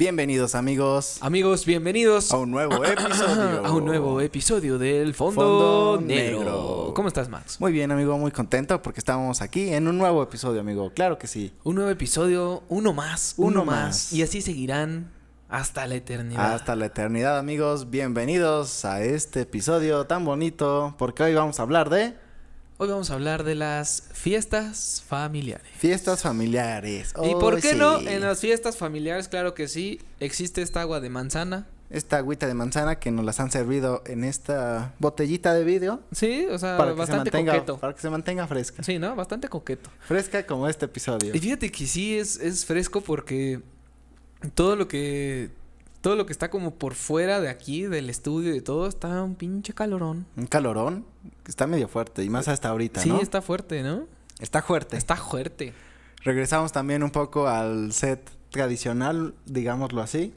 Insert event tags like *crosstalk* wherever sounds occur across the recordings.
Bienvenidos amigos Amigos, bienvenidos a un nuevo *clears throat* episodio. a un nuevo episodio del Fondo, Fondo negro. Negro. ¿Cómo estás, Max? Muy bien amigo, muy contento porque estamos aquí en un nuevo episodio amigo. Claro que sí. Un nuevo episodio, uno más, Uno uno, más. más. Y así seguirán hasta la eternidad. Hasta la eternidad amigos. Bienvenidos a este episodio tan bonito porque hoy vamos a hablar de Hoy vamos a hablar de las fiestas familiares. fiestas familiares. ¿Y por qué sí. no? En las fiestas familiares, claro que sí, existe esta agua de manzana. Esta agüita de manzana que nos las han servido en esta botellita de vidrio Sí, o sea, para que se bastante mantenga coqueto. para que se mantenga fresca. Sí, ¿no? Bastante coqueto. Fresca como este episodio. Y fíjate que sí es, es fresco porque todo lo que todo lo que está como por fuera de aquí, del estudio y todo, está un pinche calorón. Un calorón que está medio fuerte y más hasta ahorita, Sí, ¿no? está fuerte, ¿no? Está fuerte. Está fuerte. Regresamos también un poco al set tradicional, digámoslo así.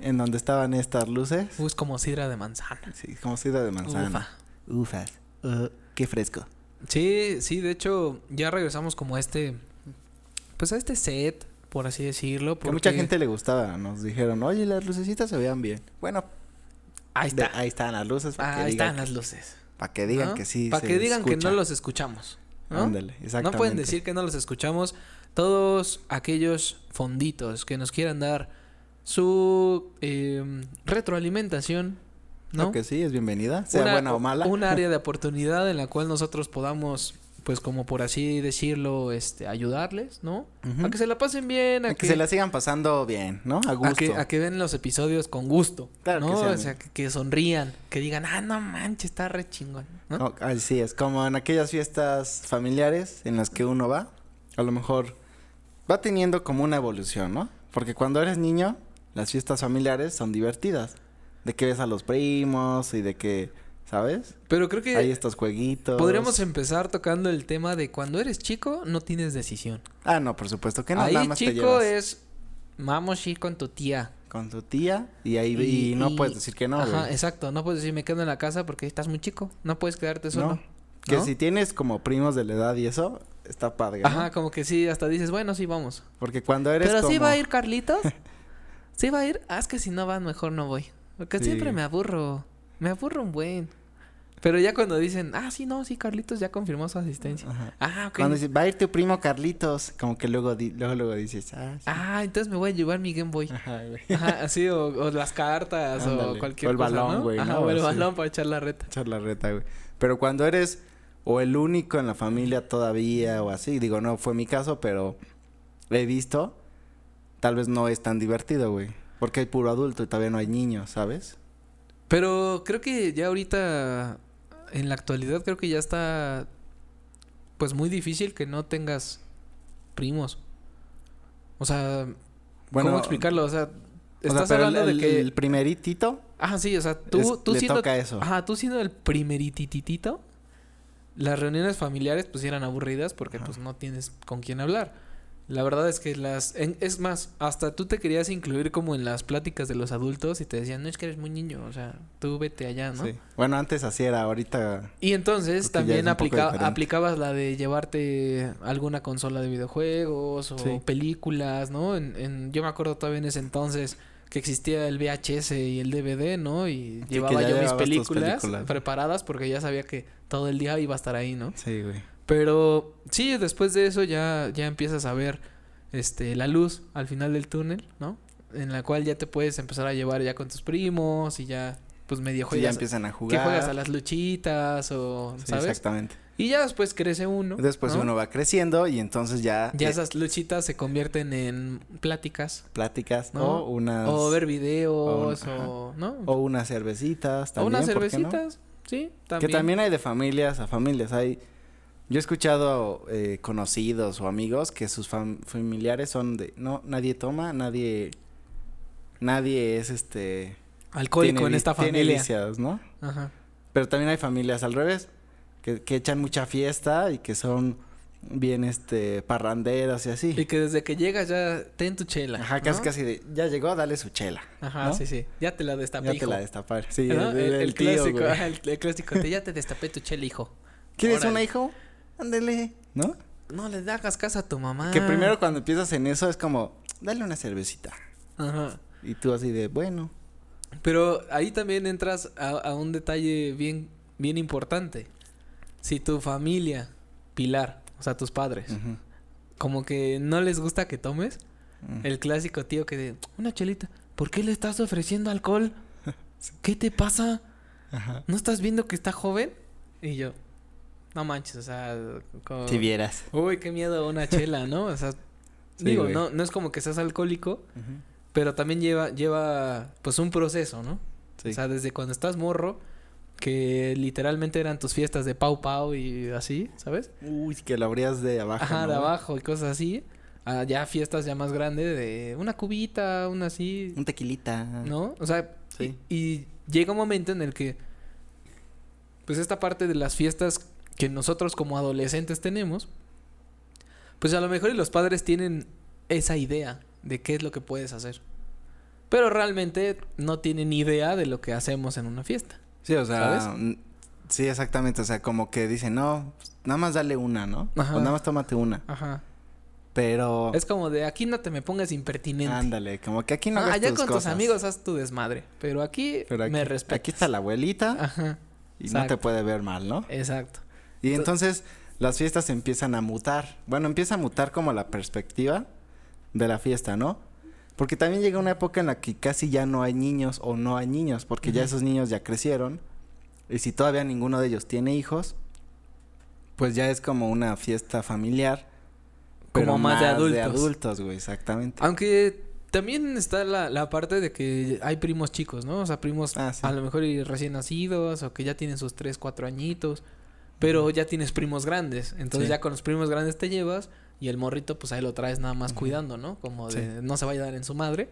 En donde estaban estas luces. Uh, es como sidra de manzana. Sí, como sidra de manzana. Ufas. Uh, qué fresco. Sí, sí, de hecho, ya regresamos como a este. Pues a este set, por así decirlo. Que a mucha porque- gente le gustaba. Nos dijeron, oye, las lucecitas se vean bien. Bueno, Ahí de- está. ahí están las luces. Para que Ahí están que- las luces. Para que digan ¿no? que sí. Para que digan que no los escuchamos. ¿no? Ándale, No pueden decir que no los escuchamos. Todos aquellos fonditos que nos quieran dar su eh, retroalimentación, ¿no? No, que sí, es bienvenida. Sea Una- buena o mala. Un área de *laughs* oportunidad en la cual nosotros podamos, pues como por así decirlo, este, ayudarles, ¿no? Ujú. A que se la pasen bien, a, A que se la sigan pasando bien, ¿no? A gusto. a que, a que ven los episodios con gusto, Claro que ¿no? o sea, que, que sonrían, que digan, ah, no manches, está re chingón, ¿no? No, así es, como en aquellas fiestas familiares en las que uno va, a lo mejor va teniendo como una evolución, ¿no? Porque cuando eres niño, las fiestas familiares son divertidas. De que ves a los primos y de que, ¿sabes? Pero creo que Hay estos jueguitos. podríamos empezar tocando el tema de cuando eres chico, no tienes decisión. Ah, no, por supuesto que no, Ahí nada más te chico llevas es, vamos a ir con tu tía. con tu tía y ahí y, no y- puedes decir que no, Ajá, exacto. No puedes decir me quedo en la casa porque estás muy chico. No puedes quedarte solo. No. Que ¿no? si tienes como primos de la edad y eso, está padre, ¿no? Ajá, como que sí, hasta dices, bueno, sí, vamos. Porque cuando eres Pero sí va a ir Carlitos. *laughs* sí va a ir. Ah, es que si no van, mejor no voy. Porque Sí. siempre me aburro. Me aburro un buen. Pero ya cuando dicen, ah, sí, no, sí, Carlitos ya confirmó su asistencia. Ajá. Ah, ok. Cuando dices, va a ir tu primo Carlitos, como que luego, di- luego, luego dices, ah, sí. Ah, entonces me voy a llevar mi Game Boy. Ajá, güey. Ajá, así, o, o las cartas, Ándale. o cualquier O el cosa, balón, ¿no? güey, Ajá, ¿no? o el balón para echar la reta. Echar la reta, güey. Pero cuando eres o el único en la familia todavía o así, digo, no fue mi caso, pero he visto, tal vez no es tan divertido, güey. Porque hay puro adulto y todavía no hay niños, ¿sabes? Pero creo que ya ahorita, en la actualidad, creo que ya está, pues muy difícil que no tengas primos. O sea, ¿cómo explicarlo? O sea, o sea, estás hablando el, de que... el primeritito Ajá, sí, o sea, tú, es- tú le siendo... toca eso. Ajá, tú siendo el primeritititito, las reuniones familiares pues eran aburridas porque Ajá. pues no tienes con quién hablar. La verdad es que las... en- es más, hasta tú te querías incluir como en las pláticas de los adultos y te decían, no es que eres muy niño, o sea, tú vete allá, ¿no? Sí. Bueno, antes así era, ahorita Y entonces también aplica- aplicabas la de llevarte alguna consola de videojuegos o Sí. películas, ¿no? En, en- yo me acuerdo todavía en ese entonces que existía el VHS y el DVD, ¿no? Y llevaba yo mis películas, películas. preparadas porque ya sabía que todo el día iba a estar ahí, ¿no? sí, güey. Pero sí, después de eso ya, ya empiezas a ver este la luz al final del túnel, ¿no? En la cual ya te puedes empezar a llevar ya con tus primos y ya pues medio Sí, ya juegas empiezan a que jugar. juegas a las luchitas o Sí, ¿sabes? exactamente. Y ya después crece uno. Después ¿no? uno va creciendo y entonces ya Ya esas luchitas se convierten en pláticas. pláticas ¿no? o unas O ver videos, o, ¿no? o unas cervecitas O también, unas ¿por qué no? cervecitas, sí, también. Que también hay de familias a familias. Hay, yo he escuchado eh, conocidos o amigos que sus fam- familiares son de, no, nadie toma, nadie, nadie es este. Alcohólico tiene en esta tiene familia. vicios, ¿no? Ajá. Pero también hay familias al revés, que, que echan mucha fiesta y que son bien este parranderas y así. Y que desde que llegas ya ten tu chela. Ajá, casi ¿no? casi de, ya llegó, dale su chela. Ajá, ¿no? sí, sí. Ya te la destapé, Ya te la destapar. Sí, ¿No? el, El, el el tío, clásico, ajá, el clásico. te- ya te destapé tu chela, hijo. ¿Quieres Órale. una hijo? Ándele, ¿no? No le hagas caso a tu mamá. Que primero cuando empiezas en eso es como, dale una cervecita. Ajá. Y tú así de, bueno. Pero ahí también entras a, a un detalle bien, bien importante. Si tu familia, Pilar, o sea, tus padres, como que no les gusta que tomes, el clásico tío que de, una chelita, ¿por qué le estás ofreciendo alcohol? *laughs* ¿Qué te pasa? Ajá. ¿No estás viendo que está joven? Y yo, no manches, o sea, como... Si vieras. Uy, qué miedo una chela, ¿no? O sea, *laughs* Sí, digo, güey. no, no es como que seas alcohólico, pero también lleva, lleva, pues un proceso, ¿no? Sí. O sea, desde cuando estás morro, que literalmente eran tus fiestas de pau pau y así, ¿sabes? Uy, que lo abrías de abajo. Ajá, ¿no? de abajo y cosas así. A ya fiestas ya más grandes de una cubita, una así, Un tequilita. ¿no? O sea, Sí. y, y llega un momento en el que, pues esta parte de las fiestas que nosotros como adolescentes tenemos, pues a lo mejor y los padres tienen esa idea de qué es lo que puedes hacer. Pero realmente no tienen idea de lo que hacemos en una fiesta. Sí, o sea, sí, exactamente. O sea, como que dicen, no, nada más dale una, ¿no? Ajá. O nada más tómate una. Ajá. Pero, Es como de aquí no te me pongas impertinente. ándale, como que aquí no Ah, hagas allá tus con tus amigos haz tu desmadre. Pero aquí, Pero aquí, me respetas. aquí está la abuelita Ajá. y no te puede ver mal, ¿no? Exacto. Y entonces las fiestas empiezan a mutar. Bueno, empieza a mutar como la perspectiva de la fiesta, ¿no? Porque también llega una época en la que casi ya no hay niños o no hay niños, porque ya esos niños ya crecieron. Y si todavía ninguno de ellos tiene hijos, pues ya es como una fiesta familiar. Como más de adultos. de adultos, güey, exactamente. Aunque también está la, la parte de que hay primos chicos, ¿no? O sea, primos Ah, sí. a lo mejor recién nacidos o que ya tienen sus 3, 4 añitos. Pero ya tienes primos grandes. Entonces Sí. ya con los primos grandes te llevas y el morrito pues ahí lo traes nada más cuidando, ¿no? Como Sí. de no se vaya a dar en su madre.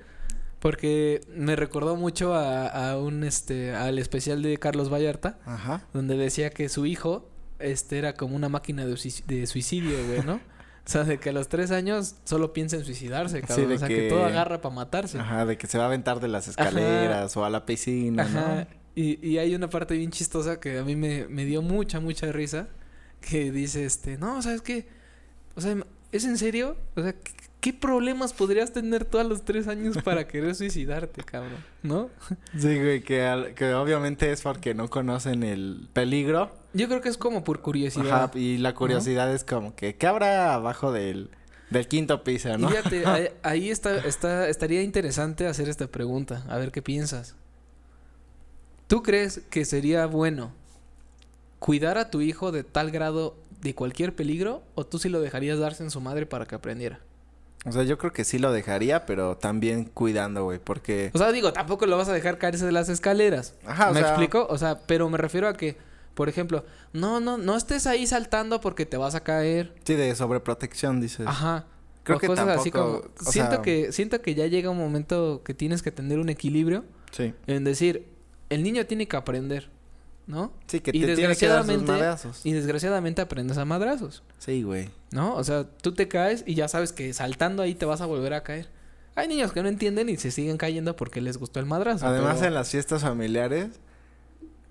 Porque me recordó mucho a, a un este al especial de Carlos Vallarta Ajá. donde decía que su hijo este era como una máquina de, de suicidio, güey, ¿no? *laughs* O sea, de que a los tres años solo piensa en suicidarse, cabrón. de o sea, que... que- todo agarra para matarse. Ajá, de que se va a aventar de las escaleras o a la piscina, Ajá. ¿no? Y, y hay una parte bien chistosa que a mí me, me dio mucha, mucha risa. Que dice, este, no, ¿sabes qué? O sea, ¿es en serio? O sea, ¿qué, qué problemas podrías tener tú a los tres años para querer suicidarte, cabrón? ¿No? Sí, güey, que, al- que obviamente es porque no conocen el peligro. Yo creo que es como por curiosidad. Ajá, y la curiosidad es como que, ¿qué habrá abajo del, del quinto piso, no? Fíjate, *laughs* ahí, ahí está, está, estaría interesante hacer esta pregunta, a ver qué piensas. ¿Tú crees que sería bueno cuidar a tu hijo de tal grado de cualquier peligro o tú sí lo dejarías darse en su madre para que aprendiera? O sea, yo creo que sí lo dejaría, pero también cuidando, güey, porque... O sea, digo, tampoco lo vas a dejar caerse de las escaleras. Ajá, o ¿Me sea- explico? O sea, pero me refiero a que, por ejemplo, no, no, no estés ahí saltando porque te vas a caer. Sí, de sobreprotección, dices. Ajá. Creo o que cosas así como tampoco, o siento sea- que siento que ya llega un momento que tienes que tener un equilibrio Sí. en decir, el niño tiene que aprender, ¿no? Sí, que Y te tiene que dar sus desgraciadamente- madrazos. Y desgraciadamente aprendes a madrazos, Sí, güey. ¿no? O sea, tú te caes y ya sabes que saltando ahí te vas a volver a caer. Hay niños que no entienden y se siguen cayendo porque les gustó el madrazo. Además, pero- en las fiestas familiares,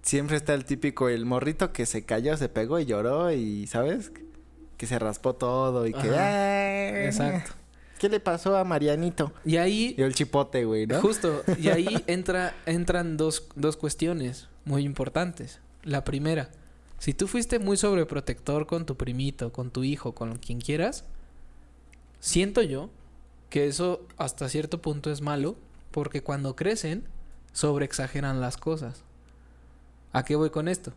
siempre está el típico, el morrito que se cayó, se pegó y lloró y, ¿sabes? Que se raspó todo y que... Ajá. "Ay, Exacto. ¿Qué le pasó a Marianito? Y ahí, Y el chipote, güey, ¿no? justo, y ahí *laughs* entra, entran dos, dos cuestiones muy importantes. La primera, si tú fuiste muy sobreprotector con tu primito, con tu hijo, con quien quieras, siento yo que eso hasta cierto punto es malo, porque cuando crecen, sobreexageran las cosas. ¿A qué voy con esto?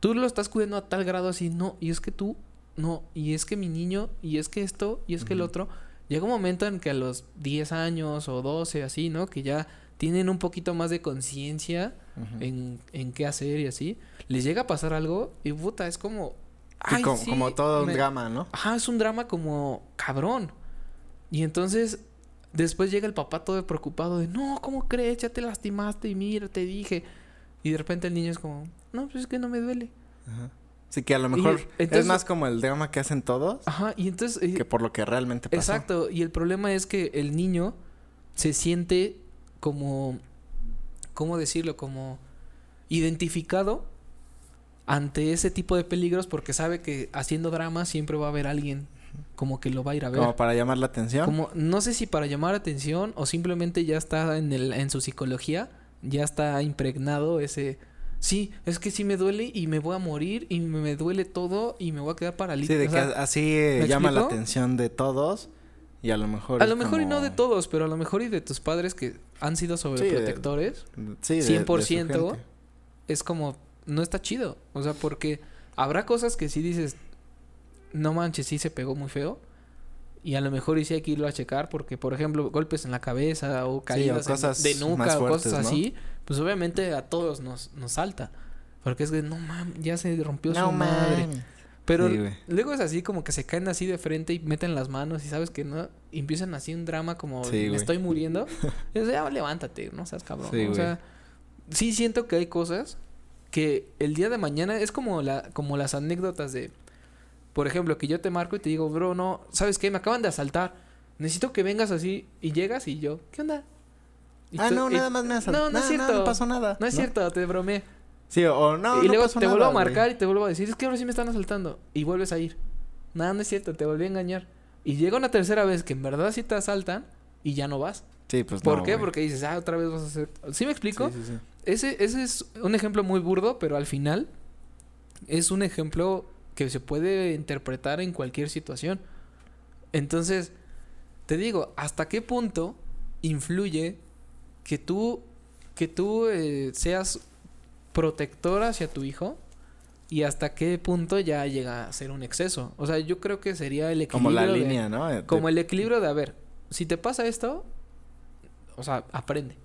Tú lo estás cuidando a tal grado así, no, y es que tú, no, y es que mi niño, y es que esto, y es que el otro. Llega un momento en que a los 10 años o 12, así, ¿no? Que ya tienen un poquito más de conciencia en, en qué hacer y así. Les llega a pasar algo y puta, es como... "Ay, como, sí, como todo un drama, ¿no? Ajá, es un drama como cabrón. Y entonces después llega el papá todo preocupado de, no, ¿cómo crees? Ya te lastimaste y mira, te dije. Y de repente el niño es como, no, pues es que no me duele. Ajá. Sí, que a lo mejor entonces- es más como el drama que hacen todos Ajá, y entonces... eh, que por lo que realmente pasó. Exacto, y el problema es que el niño se siente como, ¿cómo decirlo? Como identificado ante ese tipo de peligros porque sabe que haciendo drama siempre va a haber alguien como que lo va a ir a ver. Como para llamar la atención. Como, no sé si para llamar atención o simplemente ya está en, el, en su psicología, ya está impregnado ese... Sí, es que sí me duele y me voy a morir y me duele todo y me voy a quedar paralítico. Sí, de O que así eh, llama la atención de todos y a lo mejor... a lo mejor y no de todos, pero a lo mejor y de tus padres que han sido sobreprotectores, Sí, de- de su 100%. gente. es como, no está chido. O sea, porque habrá cosas que sí dices, no manches, sí se pegó muy feo. Y a lo mejor y sí hay que irlo a checar porque, por ejemplo, golpes en la cabeza o caídas cosas de nuca o cosas ¿no? así, pues obviamente a todos nos, nos salta. Porque es que, no mames, ya se rompió No su madre. Pero Sí, luego es así como que se caen así de frente y meten las manos y sabes que no, y empiezan así un drama como Sí, me estoy muriendo. *laughs* y dices, ya levántate, no seas cabrón. Sí, ¿no? o sea, sí siento que hay cosas que el día de mañana es como la, como las anécdotas de, por ejemplo, que yo te marco y te digo, bro, no, ¿sabes qué? Me acaban de asaltar. Necesito que vengas así y llegas y yo, ¿qué onda? Y Ah, tú- no, y- nada más me asaltó. No, no es cierto. No, pasó nada. No es cierto, te bromeé. Sí, o, no, y no luego pasó te nada, vuelvo a güey. marcar y te vuelvo a decir, es que ahora sí me están asaltando. Y vuelves a ir. Nada, no es cierto, te volví a engañar. Y llega una tercera vez que en verdad sí te asaltan y ya no vas. Sí, pues ¿Por no, qué? güey. Porque dices, ah, otra vez vas a hacer. ¿Sí me explico? Sí, sí, sí. Ese, ese es un ejemplo muy burdo, pero al final es un ejemplo que se puede interpretar en cualquier situación. Entonces, te digo, ¿hasta qué punto influye que tú, que tú eh, seas protector hacia tu hijo? Y hasta qué punto ya llega a ser un exceso. O sea, yo creo que sería el Como equilibrio. la de- línea, ¿no? De- como el equilibrio de, a ver, si te pasa esto, o sea, aprende.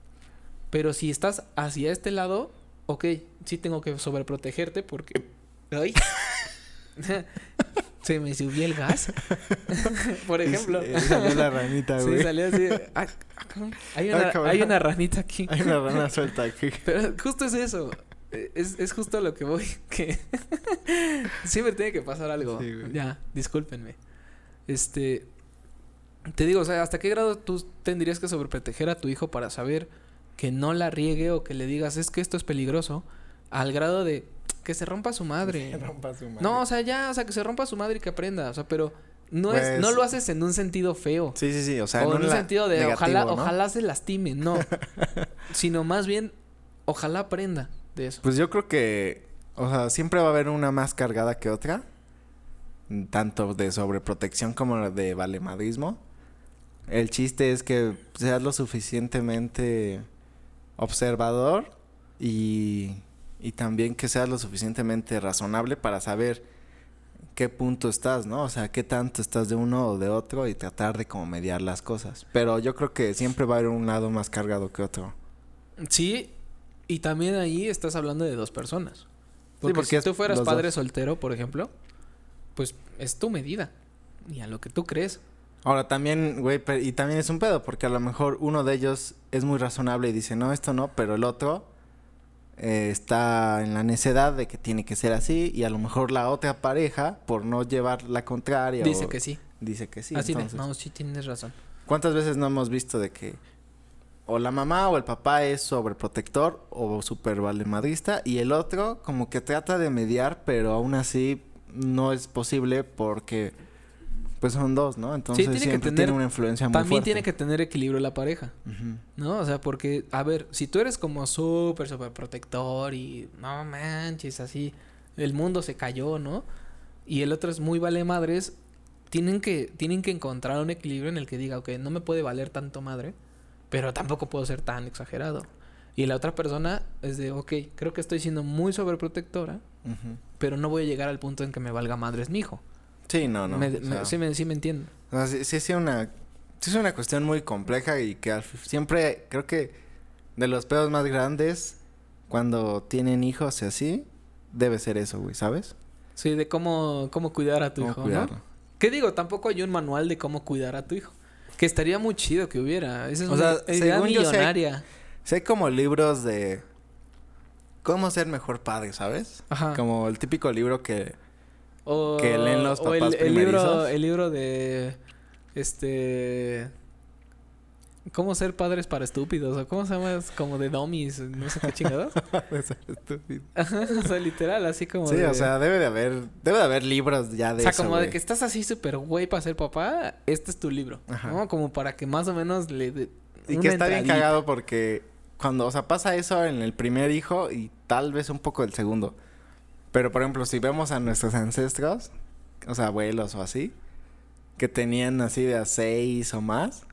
Pero si estás hacia este lado, ok, sí tengo que sobreprotegerte porque... ¡Ay! *laughs* Se me subió el gas. *laughs* Por ejemplo. Y- y salió la ranita, Sí, güey. salió así. "Ah, *laughs* hay, Ah, una, hay una ranita aquí. Hay una rana suelta aquí. Pero justo es eso. Eh, Es, es justo a lo que voy. Que siempre tiene que pasar algo. Sí, güey. ya, discúlpenme. Este. Te digo, o sea, ¿hasta qué grado tú tendrías que sobreproteger a tu hijo para saber que no la riegue o que le digas es que esto es peligroso? Al grado de que se rompa su madre. *laughs* Rompa su madre. No, o sea, ya, o sea, que se rompa su madre y que aprenda. O sea, pero no es, Pues- no lo haces en un sentido feo. Sí, sí, sí. O sea, o en un la- sentido de negativo, ojalá, ¿no? ojalá se lastime, no. *laughs* Sino más bien, ojalá aprenda de eso. Pues yo creo que, o sea, siempre va a haber una más cargada que otra. Tanto de sobreprotección como de valemadrismo. El chiste es que seas lo suficientemente observador y, y también que seas lo suficientemente razonable para saber qué punto estás, ¿no? O sea, qué tanto estás de uno o de otro y tratar de como mediar las cosas. Pero yo creo que siempre va a haber un lado más cargado que otro. Sí, y también ahí estás hablando de dos personas. Porque, porque si es tú fueras padre dos. soltero, por ejemplo, pues es tu medida. Y a lo que tú crees. Ahora también, güey, y también es un pedo, porque a lo mejor uno de ellos es muy razonable y dice, no, esto no, pero el otro eh, está en la necedad de que tiene que ser así, y a lo mejor la otra pareja, por no llevar la contraria, Dice o- que sí. dice que sí. Así entonces, de, no, sí tienes razón. ¿Cuántas veces no hemos visto de que o la mamá o el papá es sobreprotector o super valemadrista y el otro como que trata de mediar, pero aún así no es posible porque pues son dos, ¿no? Entonces tiene que siempre tener- tiene una influencia muy También fuerte. tiene que tener equilibrio la pareja. ¿No? O sea, porque, a ver, si tú eres como súper, súper protector y no manches, así, el mundo se cayó, ¿no? Y el otro es muy vale madres, tienen que, tienen que encontrar un equilibrio en el que diga, ok, no me puede valer tanto madre, pero tampoco puedo ser tan exagerado. Y la otra persona es de, ok, creo que estoy siendo muy sobreprotectora, Ujú. pero no voy a llegar al punto en que me valga madres mi hijo. Sí, no, no. Me- o me- sea, sí, me, sí me entiendo. o sea, sí, sí es una sí es una cuestión muy compleja y que siempre creo que de los pedos más grandes cuando tienen hijos y así debe ser eso, güey, ¿sabes? Sí, de cómo, cómo cuidar a tu Cómo hijo, cuidarlo. ¿no? ¿Qué digo? Tampoco hay un manual de cómo cuidar a tu hijo. Que estaría muy chido que hubiera. Esa es O una sea, idea según yo sé- millonaria. Como libros de cómo ser mejor padre, ¿sabes? Ajá. Como el típico libro que O, que leen los o el, papás el libro, el libro de este cómo ser padres para estúpidos o cómo se llama Es como de dummies, no sé qué *laughs* chingados. Estúpido. *laughs* O sea, literal, así como Sí, de- o sea, debe de haber, debe de haber libros ya de o sea, eso, como de que estás así súper güey para ser papá, este es tu libro, Ajá. ¿no? Como para que más o menos le dé Y una que está bien cagado porque cuando, o sea, pasa eso en el primer hijo y tal vez un poco el segundo. Pero, por ejemplo, si vemos a nuestros ancestros, o sea, abuelos o así, que tenían así de a seis o más,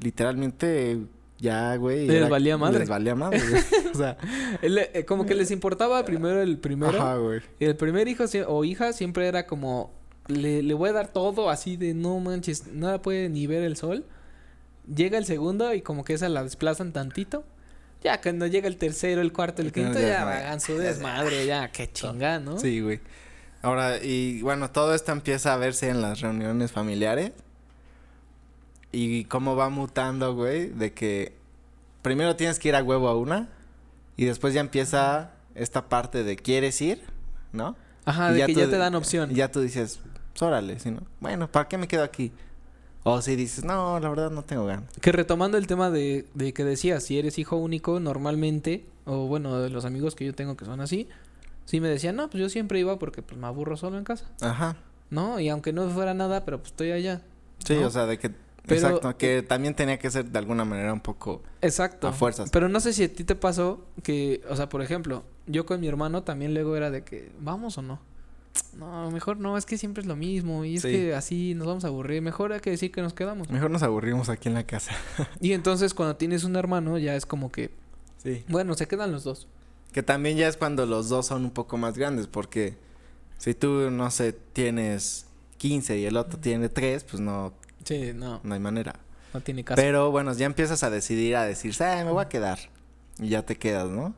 literalmente ya, güey. Les era- valía madre. Les valía madre, güey. *laughs* O sea, eh, como que les importaba primero el primero. ajá, güey. Y el primer hijo o hija siempre era como, le, le voy a dar todo así de no manches, nada puede ni ver el sol. Llega el segundo y como que esa la desplazan tantito. Ya cuando llega el tercero, el cuarto, el Ya, quinto, ya, ya ya. hagan su desmadre, ya, qué chinga, ¿no? Sí, güey. Ahora, y bueno, todo esto empieza a verse en las reuniones familiares. Y cómo va mutando, güey, de que primero tienes que ir a huevo a una. Y después ya empieza esta parte de quieres ir, ¿no? Ajá, Y de que tú- ya te dan opción. Ya tú dices, "Pues, órale, no. Bueno, ¿para qué me quedo aquí? O si dices, no, la verdad no tengo ganas. Que retomando el tema de, de que decías, si eres hijo único, normalmente, o bueno, de los amigos que yo tengo que son así, sí me decían, no, pues yo siempre iba porque pues me aburro solo en casa, Ajá. ¿no? Y aunque no fuera nada, pero pues estoy allá. Sí, ¿no? o sea, de que... Pero- exacto, que también tenía que ser de alguna manera un poco Exacto. a fuerzas. Pero no sé si a ti te pasó que, o sea, por ejemplo, yo con mi hermano también luego era de que, ¿vamos o no? No, mejor no, es que siempre es lo mismo y es Sí. que así nos vamos a aburrir. Mejor hay que decir que nos quedamos. Mejor nos aburrimos aquí en la casa. *laughs* Y entonces cuando tienes un hermano ya es como que, Sí. bueno, se quedan los dos. Que también ya es cuando los dos son un poco más grandes, porque si tú, no sé, tienes 15 y el otro tiene 3, pues no, Sí, no, no hay manera. no tiene caso. Pero bueno, ya empiezas a decidir, a decir, ah, me voy a quedar. Y ya te quedas, ¿no?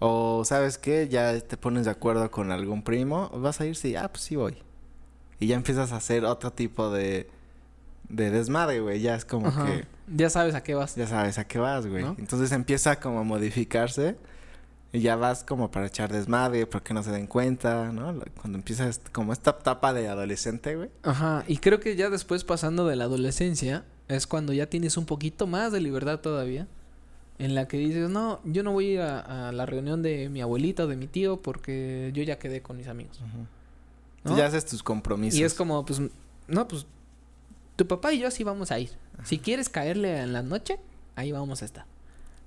O, ¿sabes qué? Ya te pones de acuerdo con algún primo, vas a ir, sí, ah, pues sí voy. Y ya empiezas a hacer otro tipo de, de desmadre, güey. Ya es como Ajá. que... Ya sabes a qué vas. Ya sabes a qué vas, güey. ¿No? Entonces empieza como a modificarse y ya vas como para echar desmadre, porque no se den cuenta, ¿no? Cuando empiezas como esta etapa de adolescente, güey. Ajá, y creo que ya después pasando de la adolescencia es cuando ya tienes un poquito más de libertad todavía. En la que dices, no, yo no voy a ir a, a la reunión de mi abuelita o de mi tío porque yo ya quedé con mis amigos. Tú ¿no? ya haces tus compromisos. Y es como, pues, no, pues, tu papá y yo sí vamos a ir. Si quieres caerle en la noche, ahí vamos a estar.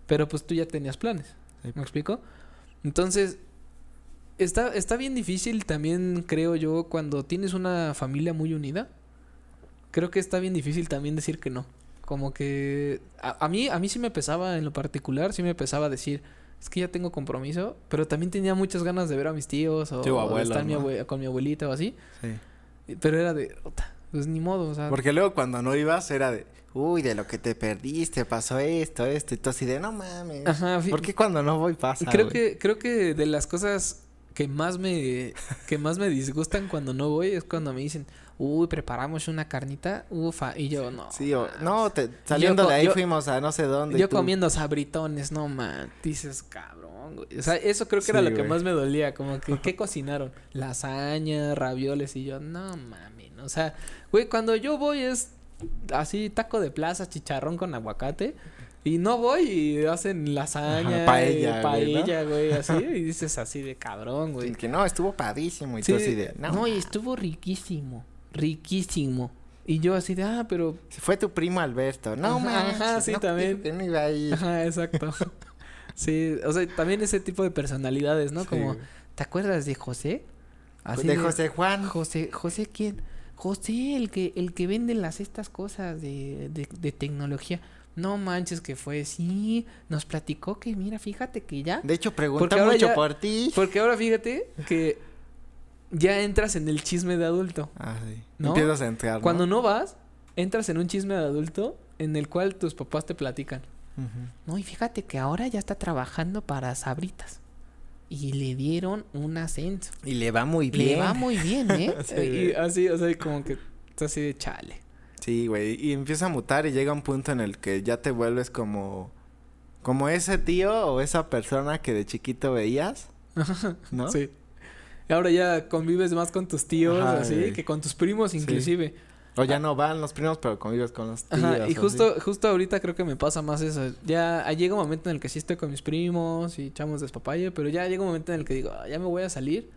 Pero pues tú ya tenías planes. Sí. ¿Me explico? Entonces, está, está bien difícil también, creo yo, cuando tienes una familia muy unida. Creo que está bien difícil también decir que no. Como que a, a mí a mí sí me pesaba en lo particular, sí me pesaba decir, es que ya tengo compromiso, pero también tenía muchas ganas de ver a mis tíos o, Sí, o o de abuelos, estar mi ¿no? abue- con mi abuelita o así. Sí. Pero era de, "Ota, pues ni modo, o sea. Porque luego cuando no ibas era de, uy, de lo que te perdiste, pasó esto, esto, y tú así de, no mames. Ajá, ¿Por qué cuando no voy pasa? creo güey?" que creo que de las cosas que más me que más me disgustan cuando no voy es cuando me dicen, "Uy, preparamos una carnita." Ufa, y yo no. Sí, o, man. no, te- saliendo de ahí yo- fuimos a no sé dónde. y Yo comiendo sabritones, no man, dices, cabrón, güey. O sea, eso creo que era lo que más me dolía, como que *laughs* qué cocinaron, lasaña, ravioles y yo, no mames, o sea, güey, cuando yo voy es así taco de plaza, chicharrón con aguacate y no voy y hacen lasaña, Ajá, paella, güey, así y dices así de cabrón, güey. Que no, estuvo padísimo. Y Sí, tú así de, no. no, y estuvo riquísimo, riquísimo. Y yo así de, ah, pero Fue tu primo Alberto. No, manches, ajá, sí, no, también. que no iba a ir. Ajá, exacto. *laughs* Sí, o sea, también ese tipo de personalidades, ¿no? Sí, Como. ¿te acuerdas de José? Así de José Juan. José, José quién? José, el que, el que vende las estas cosas de, de, de tecnología. No manches que fue, sí, nos platicó que mira, fíjate que ya. De hecho, pregunta mucho ya- por ti. Porque ahora fíjate que ya entras en el chisme de adulto. Ah, sí. ¿No? Empiezas a entrar, ¿no? Cuando no vas, entras en un chisme de adulto en el cual tus papás te platican. No, y fíjate que ahora ya está trabajando para Sabritas. Y le dieron un ascenso. Y le va muy Le bien. va muy bien, ¿eh? *laughs* Sí. y así, o sea, como que está así de chale. Sí, güey. Y empieza a mutar y llega un punto en el que ya te vuelves como... Como ese tío o esa persona que de chiquito veías, *laughs* ¿no? Sí. Y ahora ya convives más con tus tíos, Ajá, así, güey. que con tus primos Sí. inclusive. O ya no van los primos, pero convives con los tíos. Ajá, y así. justo, justo ahorita creo que me pasa más eso. Ya ah, llega un momento en el que sí estoy con mis primos y echamos despapalle, pero ya llega un momento en el que digo, "Ah, ya me voy a salir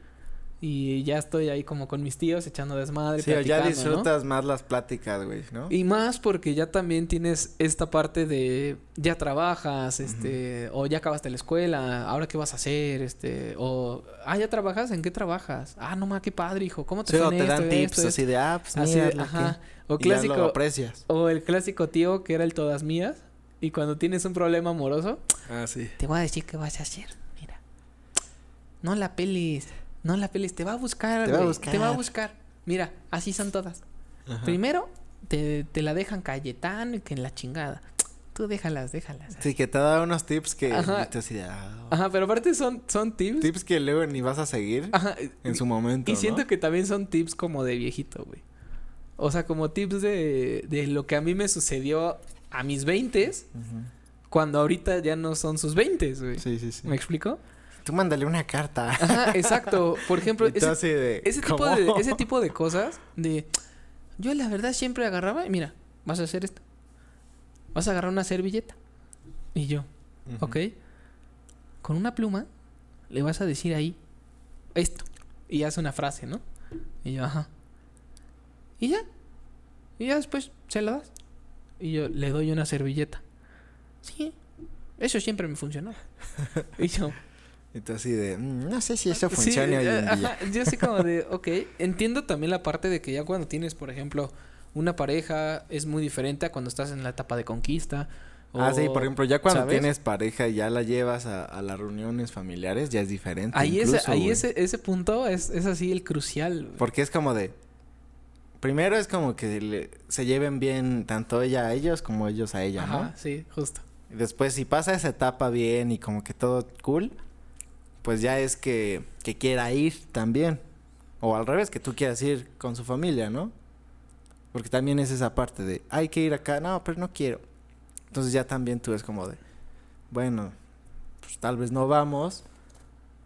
y ya estoy ahí como con mis tíos echando desmadre. Sí, ya disfrutas más las pláticas, güey, ¿no? Y más porque ya también tienes esta parte de ya trabajas, este, o ya acabaste la escuela, ahora qué vas a hacer, este, o ah, ya trabajas, ¿en qué trabajas? Ah, no ma, qué padre, hijo, ¿cómo te Sí, fue o en te dan tips esto, esto? así de, ah, pues Así de, ajá. que- O y ya lo clásico, aprecias. o el clásico tío que era el todas mías y cuando tienes un problema amoroso, Ah, sí. te voy a decir qué vas a hacer. Mira. No la pelis. No la pelis. Te va a buscar. Te va a güey, Te va a buscar. buscar. Mira, así son todas. Ajá. Primero, te, te la dejan Cayetano y que en la chingada. Tú déjalas, déjalas. Sí, que te da unos tips que Ajá. así de, ah, Ajá, pero aparte son, son tips. tips que luego ni vas a seguir Ajá. en su momento, Y siento ¿no? que también son tips como de viejito, güey. O sea, como tips de, de lo que a mí me sucedió a mis 20 Ujú. cuando ahorita ya no son sus 20, güey. Sí, sí, sí. ¿Me explico? Tú mándale una carta. Ajá, exacto. Por ejemplo, *laughs* ese, así de, ese tipo de, ese tipo de cosas de... Yo la verdad siempre agarraba y mira, vas a hacer esto. Vas a agarrar una servilleta. Y yo, Ujú. ¿ok? Con una pluma le vas a decir ahí esto. Y hace una frase, ¿no? Y yo, ajá. Y ya. Y ya después se la das. Y yo le doy una servilleta. Sí. Eso siempre me funcionó. *laughs* y yo, Y tú así de, "Mm, no sé si eso Sí, funciona hoy en eh, día. yo así como de, *laughs* ok, entiendo también la parte de que ya cuando tienes, por ejemplo, una pareja es muy diferente a cuando estás en la etapa de conquista. Ah, sí, o- por ejemplo, ya cuando ¿sabes? tienes pareja y ya la llevas a, a las reuniones familiares, ya es diferente. Ahí, ese, incluso, ahí ese, ese punto es, es así el crucial. Porque es como de. Primero es como que le- se lleven bien tanto ella a ellos como ellos a ella, Ajá, ¿no? sí, justo. Y después, si pasa esa etapa bien y como que todo cool, pues ya es que, que quiera ir también. O al revés, que tú quieras ir con su familia, ¿no? Porque también es esa parte de, hay que ir acá, no, pero no quiero. Entonces ya también tú es como de, bueno, pues tal vez no vamos,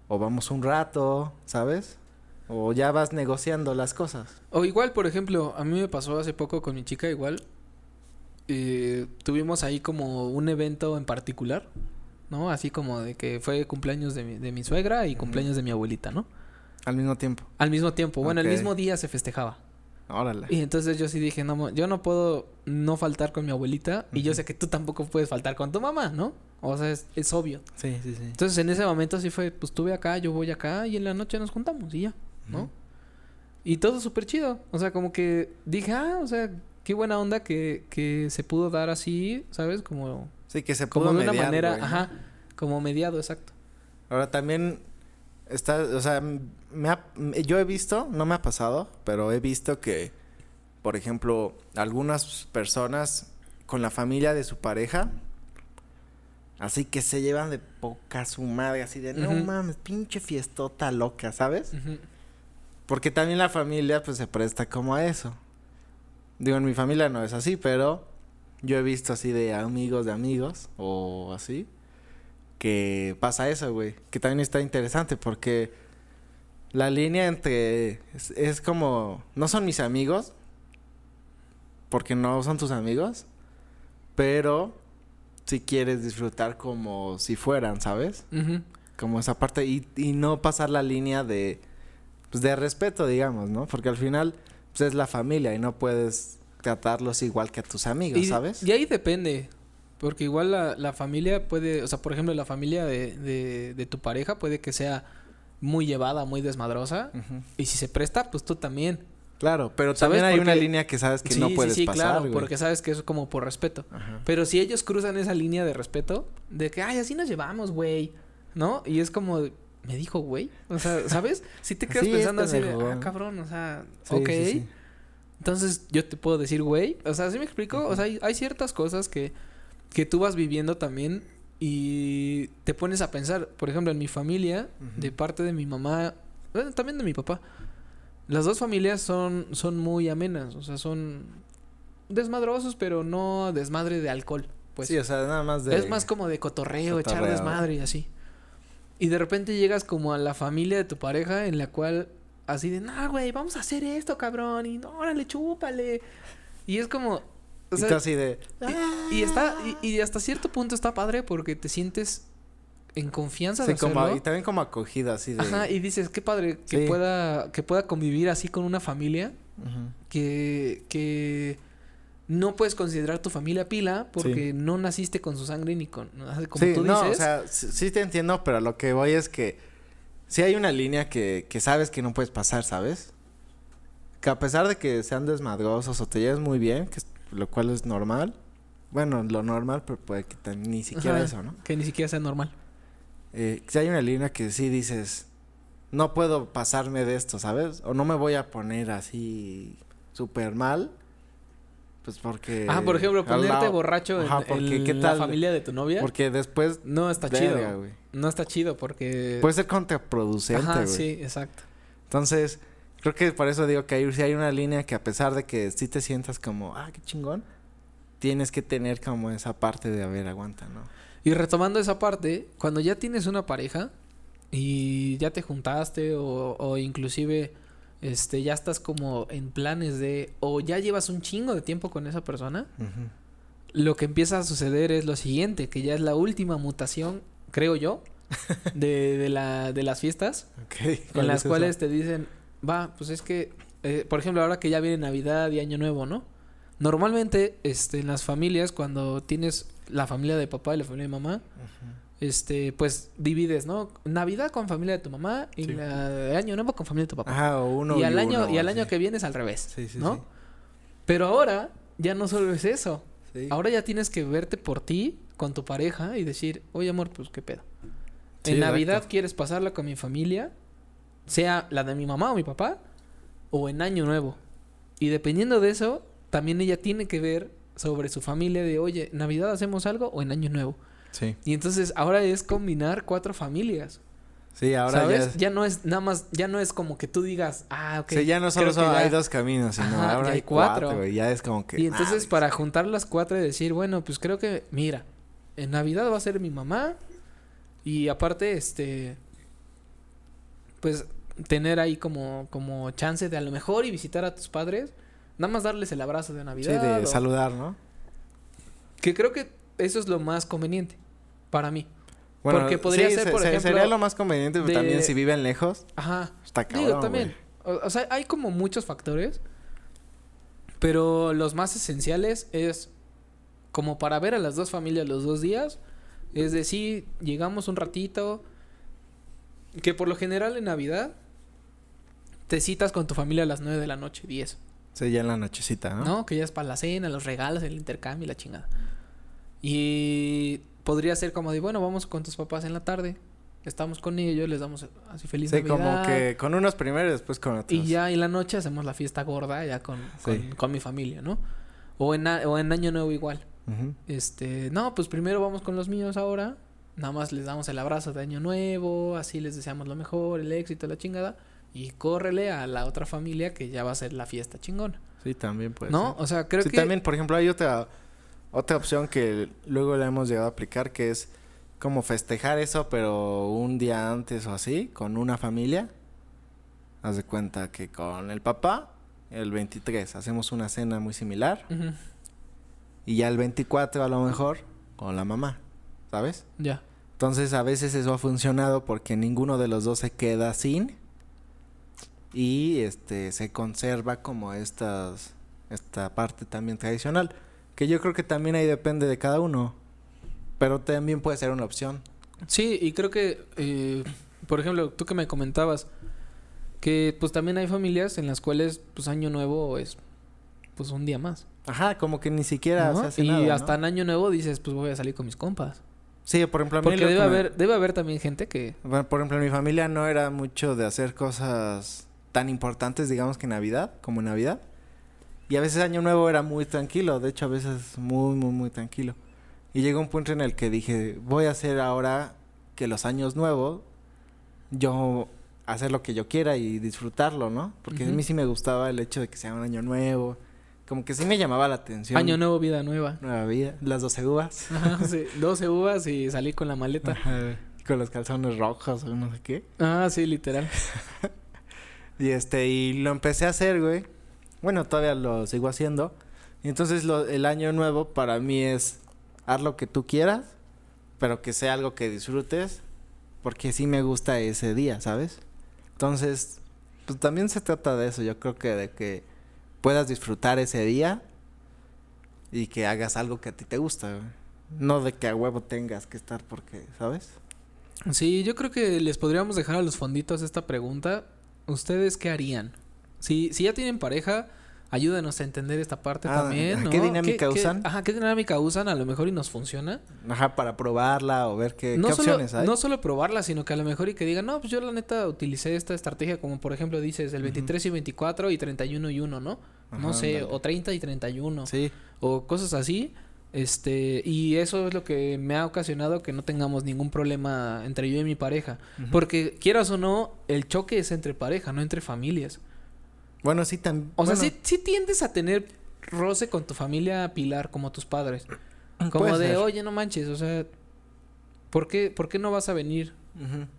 o vamos un rato, ¿sabes? O ya vas negociando las cosas. O igual, por ejemplo, a mí me pasó hace poco con mi chica igual. eh, tuvimos ahí como un evento en particular, ¿no? Así como de que fue cumpleaños de mi, de mi suegra y cumpleaños de mi abuelita, ¿no? Al mismo tiempo. Al mismo tiempo, bueno, el mismo día se festejaba. Órale. Y entonces yo sí dije, no, yo no puedo no faltar con mi abuelita y yo sé que tú tampoco puedes faltar con tu mamá, ¿no? O sea, es, es obvio. Sí, sí, sí. Entonces en ese momento sí fue, pues tuve acá, yo voy acá y en la noche nos juntamos y ya, ¿no? Y todo súper chido. O sea, como que dije, ah, o sea, qué buena onda que, que se pudo dar así, ¿sabes? Como, Sí, que se como pudo de una manera, ajá, como mediado, exacto. Ahora también está, o sea, me ha- yo he visto, no me ha pasado, pero he visto que, por ejemplo, algunas personas con la familia de su pareja, así que se llevan de poca su madre, así de, no mames, pinche fiestota loca, ¿sabes? Porque también la familia, pues, se presta como a eso. Digo, en mi familia no es así, pero yo he visto así de amigos de amigos, o así, que pasa eso, güey. Que también está interesante porque la línea entre... Es, es como... No son mis amigos, porque no son tus amigos, pero si quieres disfrutar como si fueran, ¿sabes? Como esa parte y, y no pasar la línea de pues de respeto digamos no porque al final pues es la familia y no puedes tratarlos igual que a tus amigos Y, sabes y ahí depende. Porque igual la, la familia puede, o sea, por ejemplo, la familia de, de, de tu pareja puede que sea muy llevada, muy desmadrosa. Y si se presta, pues tú también. claro pero también hay una línea que sabes que sí, no puedes sí, sí, pasar claro, güey. porque sabes que es como por respeto. Ajá. Pero si ellos cruzan esa línea de respeto, de que, ay, así nos llevamos, güey, ¿no? Y es como, me dijo, güey. O sea, ¿sabes? Si te quedas pensando así de, ah, cabrón, o sea, ok. Entonces yo te puedo decir, güey. O sea, ¿sí me explico? O sea, hay, hay ciertas cosas que, que tú vas viviendo también y te pones a pensar. Por ejemplo, en mi familia, de parte de mi mamá, bueno, también de mi papá. Las dos familias son, son muy amenas. O sea, son desmadrosos, pero no desmadre de alcohol. Pues sí o sea nada más de es más como de cotorreo, echar cotorreo. desmadre y así. Y de repente llegas como a la familia de tu pareja en la cual así de, no, güey, vamos a hacer esto, cabrón, y no, órale, chúpale. Y es como, o y sea, así de... y, y está, y, y hasta cierto punto está padre porque te sientes en confianza Sí, de como, hacerlo. y también como acogida, así de... Ajá, y dices, qué padre que Sí. pueda, que pueda convivir así con una familia que, que no puedes considerar tu familia pila porque Sí. no naciste con su sangre ni con, como sí, tú no, dices. o sea, sí, sí te entiendo, pero lo que voy es que sí hay una línea que, que sabes que no puedes pasar, ¿sabes? Que a pesar de que sean desmadrosos o te lleves muy bien, que es- lo cual es normal, bueno, lo normal, pero puede que tan- ni siquiera Ajá, eso, ¿no? Que ni siquiera sea normal. Eh, si hay una línea que sí dices, no puedo pasarme de esto, ¿sabes? O no me voy a poner así súper mal, pues porque... ah, por ejemplo, ponerte borracho en, porque en ¿qué la tal? familia de tu novia. Porque después... no está verga, chido. No está chido porque... Puede ser contraproducente, Ajá, sí, exacto. Entonces, creo que por eso digo que hay, sí hay una línea que a pesar de que sí te sientas como, ah, qué chingón, tienes que tener como esa parte de, a ver, aguanta, ¿no? Y retomando esa parte, cuando ya tienes una pareja y ya te juntaste o, o inclusive este ya estás como en planes de o ya llevas un chingo de tiempo con esa persona, lo que empieza a suceder es lo siguiente, que ya es la última mutación, creo yo, *laughs* de, de la, de las fiestas, Ok. en las cuales te dicen, va, pues es que, eh, por ejemplo, ahora que ya viene Navidad y Año Nuevo, ¿no? Normalmente, este, en las familias, cuando tienes la familia de papá y la familia de mamá, este, pues divides, ¿no? Navidad con familia de tu mamá y Sí. la de Año Nuevo con familia de tu papá. Ajá, o uno y al año, y al año que viene es al revés, Sí, sí, ¿no? Pero ahora ya no solo es eso. Ahora ya tienes que verte por ti, con tu pareja y decir, oye amor, pues qué pedo. En Navidad exacto. quieres pasarla con mi familia, sea la de mi mamá o mi papá, o en Año Nuevo. Y dependiendo de eso, también ella tiene que ver sobre su familia de, oye, Navidad hacemos algo o en Año Nuevo. Sí. Y entonces ahora es combinar cuatro familias. Sí, ahora ¿Sabes? ya... es- Ya no es nada más, ya no es como que tú digas, ah, ok. Sí, ya no solo ya- hay dos caminos, sino Ajá, ahora hay cuatro. Ya es como que... Y entonces para juntar las cuatro y decir, bueno, pues creo que, mira, en Navidad va a ser mi mamá y aparte, este, pues tener ahí como, como chance de a lo mejor y visitar a tus padres, nada más darles el abrazo de Sí, Navidad. de o- saludar, ¿no? Que creo que eso es lo más conveniente para mí. Bueno, Porque podría sí, ser, se- por se- ejemplo, Sería lo más conveniente, pero de- también si viven lejos, Ajá. está cabrón, Digo, también. O, o sea, hay como muchos factores. Pero los más esenciales es como para ver a las dos familias los dos días. Es decir, llegamos un ratito. Que por lo general en Navidad te citas con tu familia a las 9 de la noche, 10. Sí, ya en la nochecita, ¿no? ¿No? Que ya es para la cena, los regalos, el intercambio y la chingada. Y podría ser como de, bueno, vamos con tus papás en la tarde. Estamos con ellos, les damos así feliz Sí, Navidad. como que con unos primero y después con otros. Y ya en la noche hacemos la fiesta gorda ya con, Sí. con, con mi familia, ¿no? O en, a- o en Año Nuevo igual. Este, no, pues primero vamos con los míos ahora. Nada más les damos el abrazo de Año Nuevo, así les deseamos lo mejor, el éxito, la chingada. Y córrele a la otra familia que ya va a ser la fiesta chingona. Sí, también puede ¿No? ser. O sea, creo sí, que... también, por ejemplo, hay otra, otra opción que luego le hemos llegado a aplicar, que es como festejar eso, pero un día antes o así, con una familia. Haz de cuenta que con el papá, el 23, hacemos una cena muy similar. Y ya el 24, a lo mejor, con la mamá. ¿Sabes? Ya. Entonces, a veces eso ha funcionado porque ninguno de los dos se queda sin. Y este se conserva como estas esta parte también tradicional, que yo creo que también ahí depende de cada uno, pero también puede ser una opción. Sí, y creo que, eh, por ejemplo, tú que me comentabas, que pues también hay familias en las cuales pues Año Nuevo es pues un día más. Ajá, como que ni siquiera ¿no? se hace y nada, ¿no? hasta en Año Nuevo dices, pues voy a salir con mis compas. Sí, por ejemplo, a mí Porque debe haber, debe haber también gente que... Bueno, por ejemplo, en mi familia no era mucho de hacer cosas tan importantes, digamos, que Navidad, como Navidad. Y a veces Año Nuevo era muy tranquilo, de hecho a veces muy, muy, muy tranquilo. Y llegó un punto en el que dije, voy a hacer ahora que los años nuevos, yo hacer lo que yo quiera y disfrutarlo, ¿no? Porque a mí sí me gustaba el hecho de que sea un año nuevo, como que sí me llamaba la atención. Año Nuevo, vida nueva. Nueva vida, las 12 uvas. Ajá, sí, 12 uvas y salí con la maleta. Ajá, Con los calzones rojos o no sé qué. Ah, sí, literal. *laughs* Y este, y lo empecé a hacer, güey. Bueno, todavía lo sigo haciendo. Y entonces lo, el año nuevo para mí es haz lo que tú quieras, pero que sea algo que disfrutes, porque sí me gusta ese día, ¿sabes? Entonces, pues también se trata de eso, yo creo que de que puedas disfrutar ese día y que hagas algo que a ti te gusta. No de que a huevo tengas que estar porque, ¿sabes? Sí, yo creo que les podríamos dejar a los fonditos esta pregunta. ¿Ustedes qué harían? Si, si ya tienen pareja, ayúdenos a entender esta parte Ah, también. ¿no? ¿qué dinámica usan? ajá, ¿qué dinámica usan? A lo mejor y nos funciona. Ajá, para probarla o ver qué, no, qué solo, opciones hay. no solo probarla, sino que a lo mejor y que digan, no, pues yo la neta utilicé esta estrategia como por ejemplo dices el 23 y 24 y 31 y 1, ¿no? no sé, o 30 y 31. Sí. o cosas así. Este, y eso es lo que me ha ocasionado que no tengamos ningún problema entre yo y mi pareja. Porque quieras o no, el choque es entre pareja, no entre familias. Bueno, sí también. O sea, sí, sí tiendes a tener roce con tu familia pilar, como tus padres. Como Puede de, ser. oye, no manches, o sea, ¿por qué, ¿por qué no vas a venir?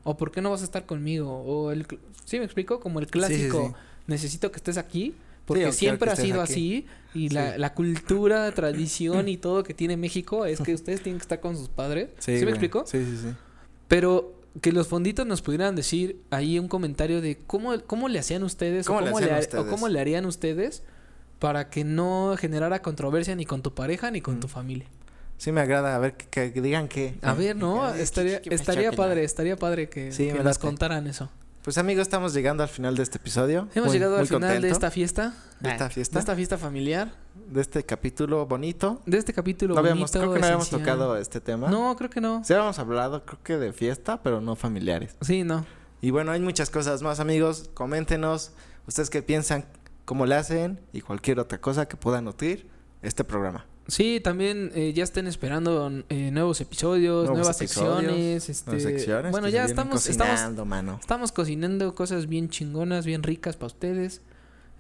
¿O por qué no vas a estar conmigo? O el, ¿Sí me explico? Como el clásico, sí. necesito que estés aquí. Sí, Porque quiero siempre ha sido aquí. así. Y la, Sí. la cultura, *laughs* tradición y todo que tiene México es que ustedes tienen que estar con sus padres. ¿Sí, me güey. explico? Sí, sí, sí. Pero que los fonditos nos pudieran decir ahí un comentario de cómo, cómo le hacían ustedes, ¿Cómo o, le cómo hacían le, ha- ustedes? o cómo le harían ustedes para que no generara controversia ni con tu pareja ni con Mm. tu familia. Sí me agrada. A ver, que, que digan qué. A ver, ¿no? ¿Qué- Estaría, estaría padre, estaría padre que, Sí, que me late. contaran eso. Pues amigos, estamos llegando al final de este episodio. Hemos Muy- llegado al final de esta fiesta. de esta De fiesta, esta fiesta familiar. de este capítulo bonito. De este capítulo No habíamos, bonito, creo que no habíamos tocado este tema. No, creo que no. Sí habíamos hablado, creo que de fiesta, pero no familiares. Sí, no. Y bueno, hay muchas cosas más, amigos. Coméntenos ustedes qué piensan, cómo le hacen y cualquier otra cosa que puedan nutrir este programa. Sí, también eh, ya estén esperando eh, nuevos episodios, Nuevos nuevas episodios, secciones. Este, Nuevas secciones bueno, ya estamos, estamos, cocinando, mano. estamos cocinando cosas bien chingonas, bien ricas para ustedes.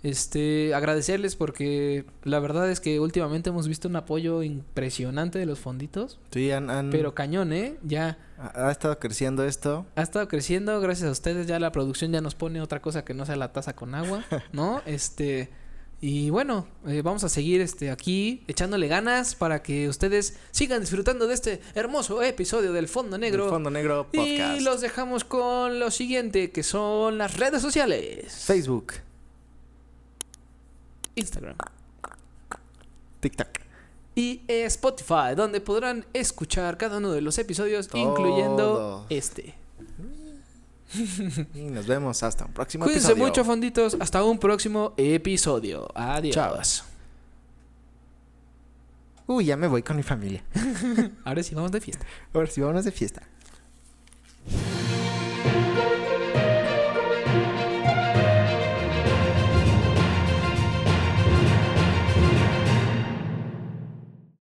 Este, agradecerles porque la verdad es que últimamente hemos visto un apoyo impresionante de los fonditos. Sí, han, han- Pero cañón, ¿eh? Ya ha, ha estado creciendo esto. ha estado creciendo, gracias a ustedes. Ya la producción ya nos pone otra cosa que no sea la taza con agua, ¿no? *laughs* Este. Y bueno, eh, vamos a seguir este aquí echándole ganas para que ustedes sigan disfrutando de este hermoso episodio del Fondo Negro. El Fondo Negro Podcast. Y los dejamos con lo siguiente, que son las redes sociales. Facebook, Instagram. TikTok. Y eh, Spotify, donde podrán escuchar cada uno de los episodios, incluyendo este. *laughs* y nos vemos hasta un próximo Cuídense episodio. Cuídense mucho, fonditos. Hasta un próximo episodio. Adiós. Chao. Uy, ya me voy con mi familia. *laughs* Ahora sí vamos de fiesta. Ahora sí vamos de fiesta.